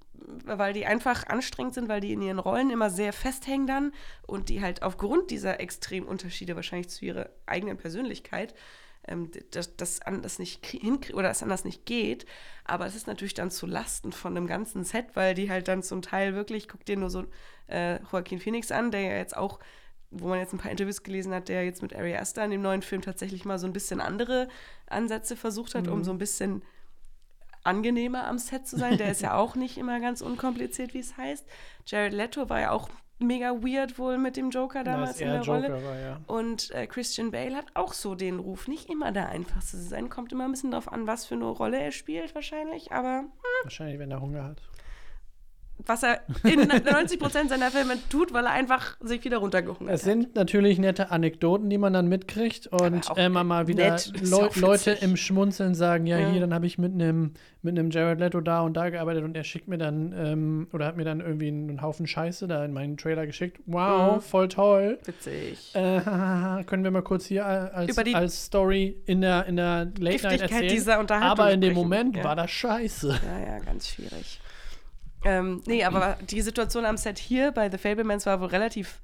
weil die einfach anstrengend sind, weil die in ihren Rollen immer sehr festhängen dann und die halt aufgrund dieser extremen Unterschiede wahrscheinlich zu ihrer eigenen Persönlichkeit ähm, das, das anders nicht hinkriegen oder das anders nicht geht. Aber es ist natürlich dann zu Lasten von dem ganzen Set, weil die halt dann zum Teil wirklich, guck dir nur so äh, Joaquin Phoenix an, der ja jetzt auch wo man jetzt ein paar Interviews gelesen hat, der jetzt mit Ari Aster in dem neuen Film tatsächlich mal so ein bisschen andere Ansätze versucht hat, um so ein bisschen angenehmer am Set zu sein. Der ist ja auch nicht immer ganz unkompliziert, wie es heißt. Jared Leto war ja auch mega weird wohl mit dem Joker damals in er der Joker Rolle. war, ja. Und äh, Christian Bale hat auch so den Ruf, nicht immer der einfachste zu sein. Kommt immer ein bisschen drauf an, was für eine Rolle er spielt, wahrscheinlich. Aber Wahrscheinlich, wenn er Hunger hat. Was er in 90 Prozent seiner Filme tut, weil er einfach sich wieder runtergehungert Es hat. sind natürlich nette Anekdoten, die man dann mitkriegt und immer mal wieder auch Leute im Schmunzeln sagen, ja, Ja. hier, dann habe ich mit einem mit einem Jared Leto da und da gearbeitet und er schickt mir dann ähm, oder hat mir dann irgendwie einen Haufen Scheiße da in meinen Trailer geschickt. Wow, Mhm. voll toll. Witzig. Äh, können wir mal kurz hier als, als Story in der, in der Late Night erzählen. dieser Unterhaltung Aber in dem. Moment Ja. war das scheiße. Ja, ja, ganz schwierig. Ähm, nee, aber die Situation am Set hier bei The Fablemans war wohl relativ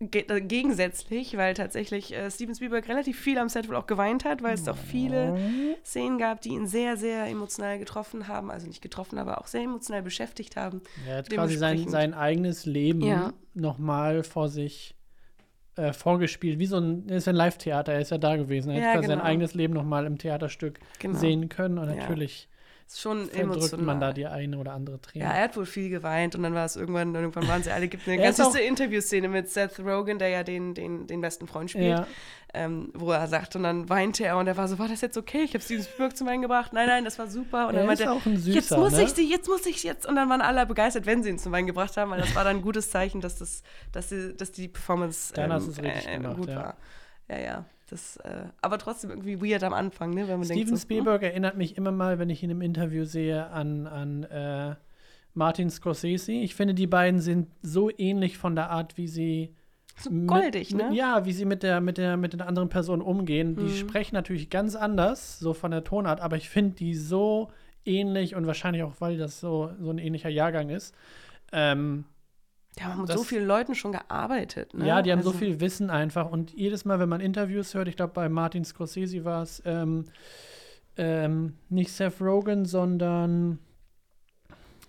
ge äh, gegensätzlich, weil tatsächlich äh, Steven Spielberg relativ viel am Set wohl auch geweint hat, weil es doch viele Szenen gab, die ihn sehr, sehr emotional getroffen haben. Also nicht getroffen, aber auch sehr emotional beschäftigt haben. Er hat quasi sein, sein eigenes Leben Ja. nochmal vor sich äh, vorgespielt. Wie so ein, er ist ein Live-Theater, er ist ja da gewesen. Er Ja, hat quasi sein genau. eigenes Leben nochmal im Theaterstück Genau. sehen können. Und Ja. natürlich Ist schon verdrückt emotional. man da die eine oder andere Träne. Ja, er hat wohl viel geweint und dann war es irgendwann, irgendwann waren sie alle, gibt eine Er ganz süße Interviewszene mit Seth Rogen, der ja den, den, den besten Freund spielt, Ja. ähm, wo er sagt, und dann weinte er und er war so, war das jetzt okay? Ich habe Steven Spielberg zum Weinen gebracht. Nein, nein, das war super. Und Er dann ist meinte auch ein Süßer, jetzt muss ne? ich sie, jetzt muss ich jetzt. Und dann waren alle begeistert, wenn sie ihn zum Weinen gebracht haben, weil das war dann ein gutes Zeichen, dass, das, dass, die, dass die Performance ähm, richtig gemacht, gut ja. war. Ja, ja. Das, äh, aber trotzdem irgendwie weird am Anfang, ne? Wenn man Steven denkt, so, Spielberg erinnert mich immer mal, wenn ich ihn im Interview sehe, an, an äh, Martin Scorsese. Ich finde, die beiden sind so ähnlich von der Art, wie sie So goldig, mit, ne? Ja, wie sie mit der, mit der, mit den anderen Personen umgehen. Die Mhm. sprechen natürlich ganz anders, so von der Tonart, aber ich finde die so ähnlich und wahrscheinlich auch, weil das so, so ein ähnlicher Jahrgang ist. Ähm, Die haben mit das- so vielen Leuten schon gearbeitet, ne? Ja, die haben so Also- viel Wissen einfach. Und jedes Mal, wenn man Interviews hört, ich glaube, bei Martin Scorsese war es ähm, ähm, nicht Seth Rogen, sondern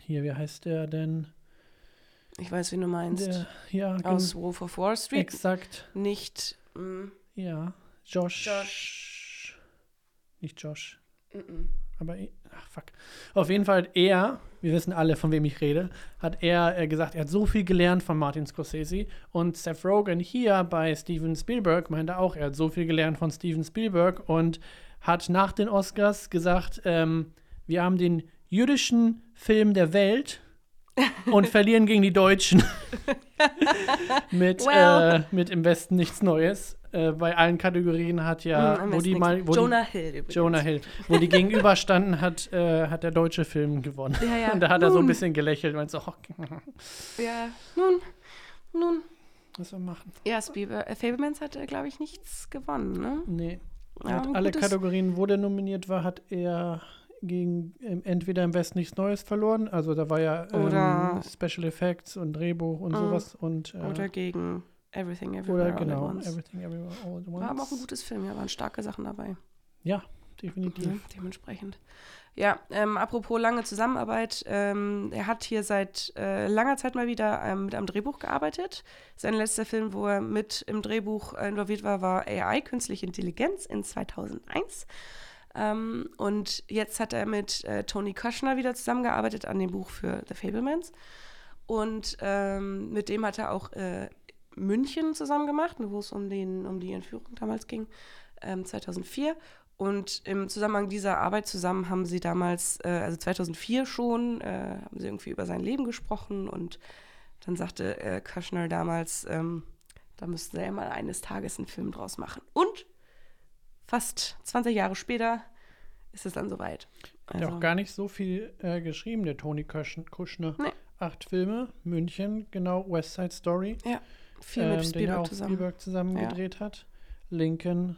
hier, wie heißt der denn? Ich weiß, wie du meinst. Der, ja, Aus Wolf of Wall Street. exakt. Nicht. mm, Ja, Josh. Josh. Nicht Josh. mm, Aber, eh- ach fuck. Auf jeden Fall, er, wir wissen alle, von wem ich rede, hat er äh, gesagt, er hat so viel gelernt von Martin Scorsese. Und Seth Rogen hier bei Steven Spielberg meinte auch, er hat so viel gelernt von Steven Spielberg und hat nach den Oscars gesagt, ähm, wir haben den jüdischen Film der Welt und verlieren gegen die Deutschen. mit, Well. äh, mit im Westen nichts Neues. Äh, bei allen Kategorien hat ja, mm, wo die mal, wo die, Jonah Hill übrigens. Jonah Hill. Wo die gegenüberstanden, hat, äh, hat der deutsche Film gewonnen. Ja, ja. Und da hat er so ein Nun. bisschen gelächelt und so, oh, Ja, nun, nun. was wir machen. Ja, Spielberg, äh, Fablemans hat, glaube ich, nichts gewonnen, ne? Nee. Er hat alle gutes- Kategorien, wo der nominiert war, hat er gegen ähm, entweder im Westen nichts Neues verloren. Also da war ja ähm, Special Effects und Drehbuch und Mhm. sowas. Und, äh, Oder gegen Everything Everywhere oder All genau, at Once. Everything Everywhere All at Once. War aber auch ein gutes Film, ja, waren starke Sachen dabei. Ja, definitiv. Ne? Dementsprechend. Ja, ähm, apropos lange Zusammenarbeit, ähm, er hat hier seit äh, langer Zeit mal wieder ähm, mit einem Drehbuch gearbeitet. Sein letzter Film, wo er mit im Drehbuch äh, involviert war, war AI, Künstliche Intelligenz in 2001. Ähm, und jetzt hat er mit äh, Tony Kushner wieder zusammengearbeitet an dem Buch für The Fablemans. Und ähm, mit dem hat er auch äh, München zusammen gemacht, wo es um, um die Entführung damals ging, ähm, 2004. Und im Zusammenhang dieser Arbeit zusammen haben sie damals, äh, also 2004 schon, äh, haben sie irgendwie über sein Leben gesprochen und dann sagte äh, Kushner damals, ähm, da müssten sie ja mal eines Tages einen Film draus machen. Und fast 20 Jahre später ist es dann soweit. Hat ja auch gar nicht so viel äh, geschrieben, der Tony Kushn- Kushner. Nee. Acht Filme, München, genau, West Side Story. ja, viel ähm, mit den Spielberg auch zusammen. Spielberg zusammen Ja. gedreht hat. Lincoln.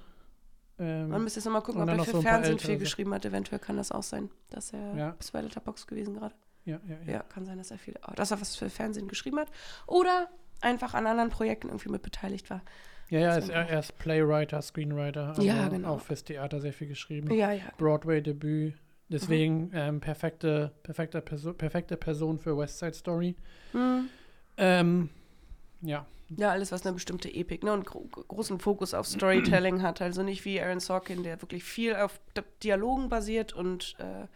Ähm, Man müsste jetzt nochmal gucken, ob er für so Fernsehen viel geschrieben hat. Eventuell kann das auch sein, dass er Ja. bis bei Letterbox gewesen gerade. ja, ja, ja. Ja, kann sein, dass er viel, dass er was für Fernsehen geschrieben hat. Oder einfach an anderen Projekten irgendwie mit beteiligt war. Ja, ja, ist, er, er ist Playwriter, Screenwriter, also Ja, genau. auch fürs Theater sehr viel geschrieben. Ja, ja. Broadway-Debüt. Deswegen ähm, perfekte, perfekte, Perso perfekte Person für West Side Story. Hm. Ähm, ja, Ja, alles, was eine bestimmte Epik ne, und gro großen Fokus auf Storytelling hat. Also nicht wie Aaron Sorkin, der wirklich viel auf D Dialogen basiert und äh,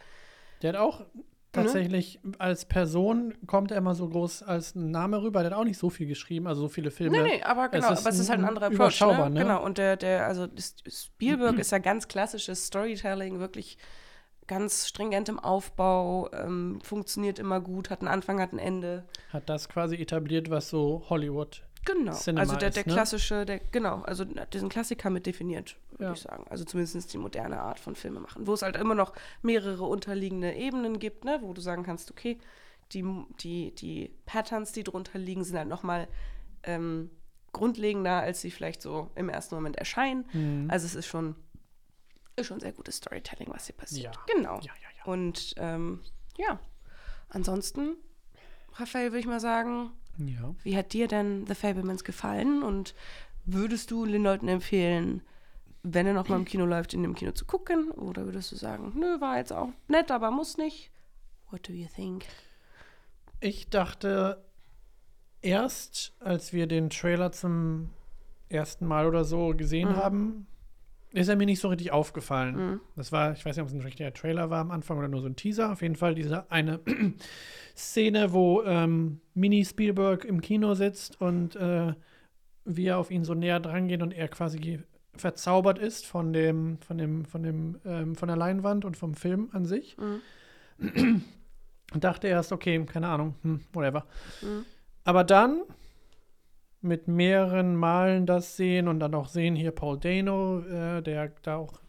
der hat auch tatsächlich als Person kommt er immer so groß als Name rüber. Der hat auch nicht so viel geschrieben, also so viele Filme. Nee, nee, aber genau, ist aber es ist halt ein anderer Approach. überschaubar, Ne? ne? Genau, und der, der, also Spielberg ist ja ganz klassisches Storytelling, wirklich ganz stringent im Aufbau, ähm, funktioniert immer gut, hat einen Anfang, hat ein Ende. Hat das quasi etabliert, was so Hollywood. Genau, Cinema also der, ist, der ne? klassische, der, genau, also diesen Klassiker mit definiert, würde Ja. ich sagen. Also zumindest die moderne Art von Filme machen, wo es halt immer noch mehrere unterliegende Ebenen gibt, ne, wo du sagen kannst, okay, die, die, die Patterns, die drunter liegen, sind halt nochmal ähm, grundlegender, als sie vielleicht so im ersten Moment erscheinen. Mhm. Also es ist schon, ist schon sehr gutes Storytelling, was hier passiert. Ja. Genau. Ja, ja, ja. Und ähm, ja, ansonsten, Raphael, würde ich mal sagen, Ja. Wie hat dir denn The Fablemans gefallen und würdest du den Leuten empfehlen, wenn er noch mal im Kino läuft, in dem Kino zu gucken? Oder würdest du sagen, nö, war jetzt auch nett, aber muss nicht? What do you think? Ich dachte erst, als wir den Trailer zum ersten Mal oder so gesehen Mhm. haben, ist er mir nicht so richtig aufgefallen. Mhm. Das war, ich weiß nicht, ob es ein richtiger Trailer war am Anfang oder nur so ein Teaser. Auf jeden Fall diese eine Szene, wo ähm, Mini Spielberg im Kino sitzt und äh, wir auf ihn so näher dran gehen und er quasi verzaubert ist von dem, von dem, von dem, ähm, von der Leinwand und vom Film an sich. Mhm. Und dachte erst, okay, keine Ahnung, hm, whatever. Mhm. Aber dann mit mehreren Malen das sehen und dann auch sehen hier Paul Dano, äh, der da auch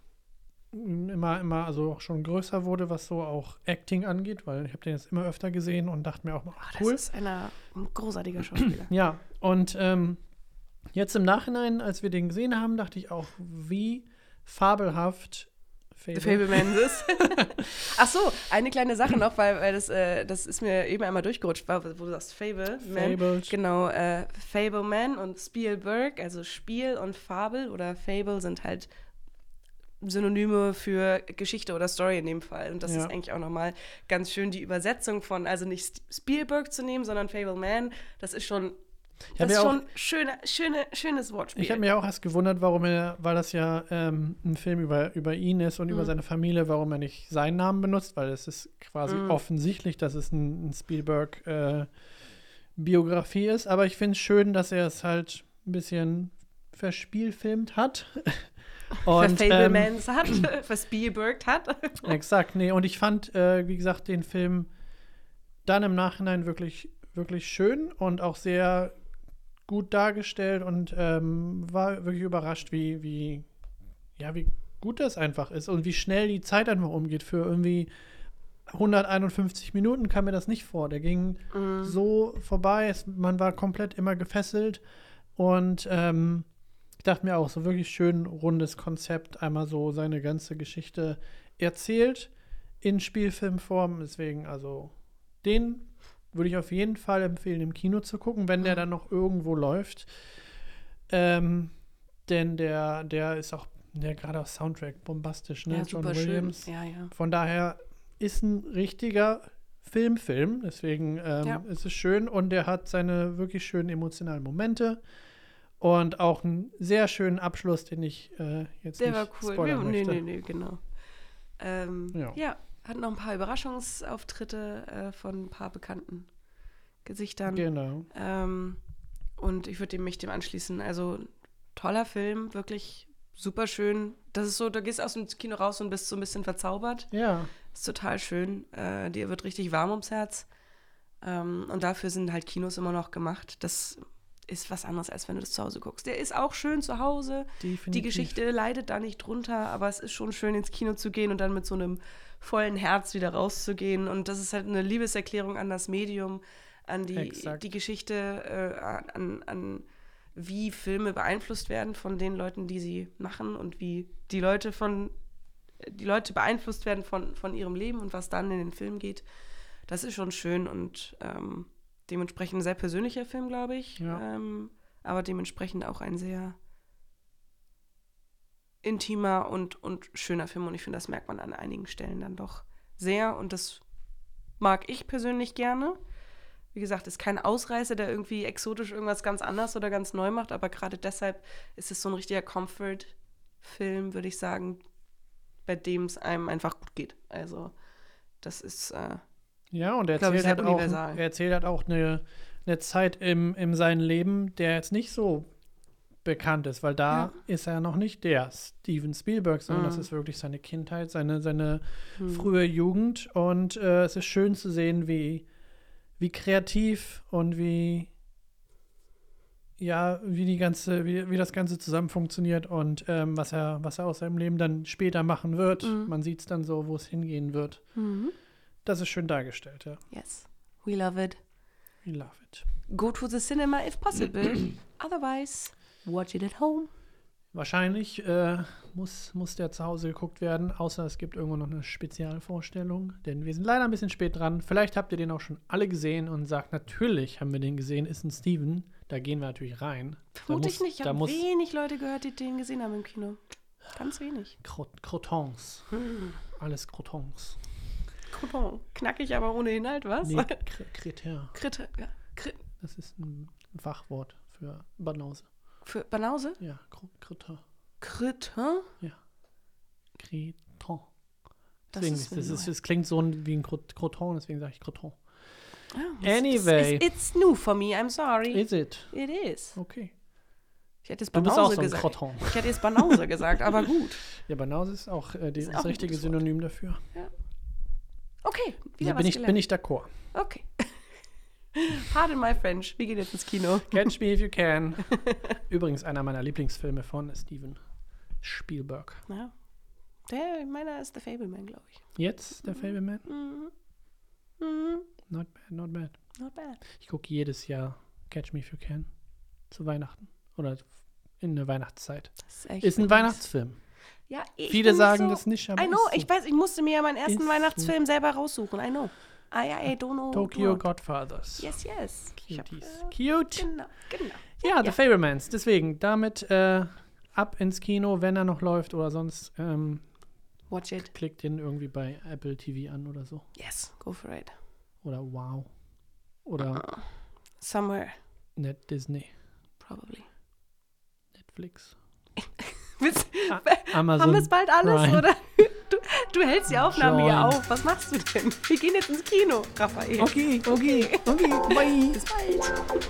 immer, immer, also auch schon größer wurde, was so auch Acting angeht, weil ich habe den jetzt immer öfter gesehen und dachte mir auch, ach, das cool. ist einer, ein großartiger Schauspieler. Ja, und ähm, jetzt im Nachhinein, als wir den gesehen haben, dachte ich auch, wie fabelhaft Fable- Fablemans ist. Ach so, eine kleine Sache noch, weil, weil das, äh, das ist mir eben einmal durchgerutscht, wo du sagst Fable. Man. Fabled. Genau, äh, Fableman und Spielberg, also Spiel und Fabel oder Fable sind halt Synonyme für Geschichte oder Story in dem Fall. Und das Ja. ist eigentlich auch nochmal ganz schön die Übersetzung von, also nicht Spielberg zu nehmen, sondern Fableman. Das ist schon, das ist schon schöne, schöne, schönes Wortspiel. Ich habe mir auch erst gewundert, warum er, weil das ja ähm, ein Film über, über ihn ist und über Mhm. seine Familie, warum er nicht seinen Namen benutzt, weil es ist quasi Mhm. offensichtlich, dass es ein, ein Spielberg-Biografie ist. Aber ich finde es schön, dass er es halt ein bisschen verspielfilmt hat. für ähm, Fablemans hat, für Spielberg hat. Exakt, nee. Und ich fand, äh, wie gesagt, den Film dann im Nachhinein wirklich, wirklich schön und auch sehr gut dargestellt und ähm, war wirklich überrascht, wie, wie, ja, wie gut das einfach ist und wie schnell die Zeit einfach umgeht. Für irgendwie 151 Minuten kam mir das nicht vor. Der ging Mhm. so vorbei. Es, man war komplett immer gefesselt. Und ähm, ich dachte mir auch, so wirklich schön rundes Konzept, einmal so seine ganze Geschichte erzählt in Spielfilmform. Deswegen, also, den würde ich auf jeden Fall empfehlen, im Kino zu gucken, wenn der Mhm. dann noch irgendwo läuft. Ähm, denn der, der ist auch, der gerade auch Soundtrack bombastisch, ne? Ja, John Williams. Ja, ja. Von daher ist ein richtiger Filmfilm, deswegen ähm, Ja. ist es schön und er hat seine wirklich schönen emotionalen Momente und auch einen sehr schönen Abschluss, den ich äh, jetzt Der nicht war cool. spoilern nee, möchte. nee, nee, genau. Ähm, Ja. ja. Hat noch ein paar Überraschungsauftritte äh, von ein paar bekannten Gesichtern. Genau. Ähm, und ich würde mich dem anschließen. Also toller Film, wirklich super schön. Das ist so, du gehst aus dem Kino raus und bist so ein bisschen verzaubert. Ja, Ist total schön. Äh, dir wird richtig warm ums Herz. Ähm, und dafür sind halt Kinos immer noch gemacht. Das ist was anderes, als wenn du das zu Hause guckst. Der ist auch schön zu Hause. definitiv. Die Geschichte leidet da nicht drunter, aber es ist schon schön, ins Kino zu gehen und dann mit so einem vollen Herz wieder rauszugehen. Und das ist halt eine Liebeserklärung an das Medium, an die, Exakt. die Geschichte, äh, an, an wie Filme beeinflusst werden von den Leuten, die sie machen und wie die Leute von die Leute beeinflusst werden von, von ihrem Leben und was dann in den Film geht. Das ist schon schön und ähm, dementsprechend ein sehr persönlicher Film, glaube ich. Ja. Ähm, aber dementsprechend auch ein sehr intimer und, und schöner Film. Und ich finde, das merkt man an einigen Stellen dann doch sehr. Und das mag ich persönlich gerne. Wie gesagt, ist kein Ausreißer, der irgendwie exotisch irgendwas ganz anders oder ganz neu macht, aber gerade deshalb ist es so ein richtiger Comfort-Film, würde ich sagen, bei dem es einem einfach gut geht. Also, das ist, äh, Ja, und er Glaub erzählt, halt auch, er erzählt halt auch eine, eine Zeit im, in seinem Leben, der jetzt nicht so bekannt ist, weil da Ja. ist er noch nicht der Steven Spielberg, sondern Mhm. das ist wirklich seine Kindheit, seine, seine hm. frühe Jugend. Und äh, es ist schön zu sehen, wie, wie kreativ und wie ja, wie die ganze, wie, wie das Ganze zusammen funktioniert und ähm, was er, was er aus seinem Leben dann später machen wird. Mhm. Man sieht es dann so, wo es hingehen wird. Mhm. Das ist schön dargestellt, ja. Yes, we love it. We love it. Go to the cinema if possible. Otherwise, watch it at home. Wahrscheinlich äh, muss, muss der zu Hause geguckt werden, außer es gibt irgendwo noch eine Spezialvorstellung, denn wir sind leider ein bisschen spät dran. Vielleicht habt ihr den auch schon alle gesehen und sagt, natürlich haben wir den gesehen, ist ein Steven. Da gehen wir natürlich rein. Vermute ich nicht. Ich habe wenig Leute gehört, die den gesehen haben im Kino. Ganz wenig. Crot Crotons. Alles Crotons. Crouton. Knackig, aber ohne Inhalt, was? Nee, Kr- Kreter. Kritte. Ja. Krit Das ist ein Fachwort für Banause. für Banause? Ja, Kreter. Kritte? Creton. Das Deswegen, ist das, ist, das klingt so wie ein Crot- Croton, deswegen sage ich Croton. Das- Anyway. Das, it's, it's new for me, I'm sorry. Is it? It is. Okay. Ich hätte jetzt Du bist auch Banause so ein gesagt. Croton. Ich hätte jetzt Banause gesagt, aber gut. Ja, Banause ist auch äh, die, Ist das auch richtige. Synonym dafür. Okay, wieder Da bin ich, gelernt. bin ich d'accord. Okay. Pardon my French. Wir gehen jetzt ins Kino. Catch Me If You Can. Übrigens einer meiner Lieblingsfilme von Steven Spielberg. Ja. Der, meiner ist The Fableman, glaube ich. Jetzt der Fableman? Mhm. Mhm. Not bad, not bad. Not bad. Ich gucke jedes Jahr Catch Me If You Can zu Weihnachten. Oder in der Weihnachtszeit. Das ist echt Ist ein. Weihnachtsfilm. Ja, ich Viele sagen so, das nicht, aber I know, so. ich weiß, ich musste mir ja meinen ersten Ist. Weihnachtsfilm selber raussuchen. I know. I, I don't know. Tokyo. Godfathers. Yes, yes. Ich hab, Cuties. äh, Cute. Genau, genau. Ja, The Ja. Fablemans. Deswegen, damit äh, ab ins Kino, wenn er noch läuft oder sonst ähm, Watch it. klickt ihn irgendwie bei Apple TV an oder so. Yes, go for it. Oder Wow. Oder Somewhere, Net Disney. probably. Netflix. Willst- A Haben wir es Amazon. bald alles, Prime. oder? Du, du hältst die Aufnahme hier Join. auf. Was machst du denn? Wir gehen jetzt ins Kino, Raphael. Okay, okay, okay. Bye. Bis bald.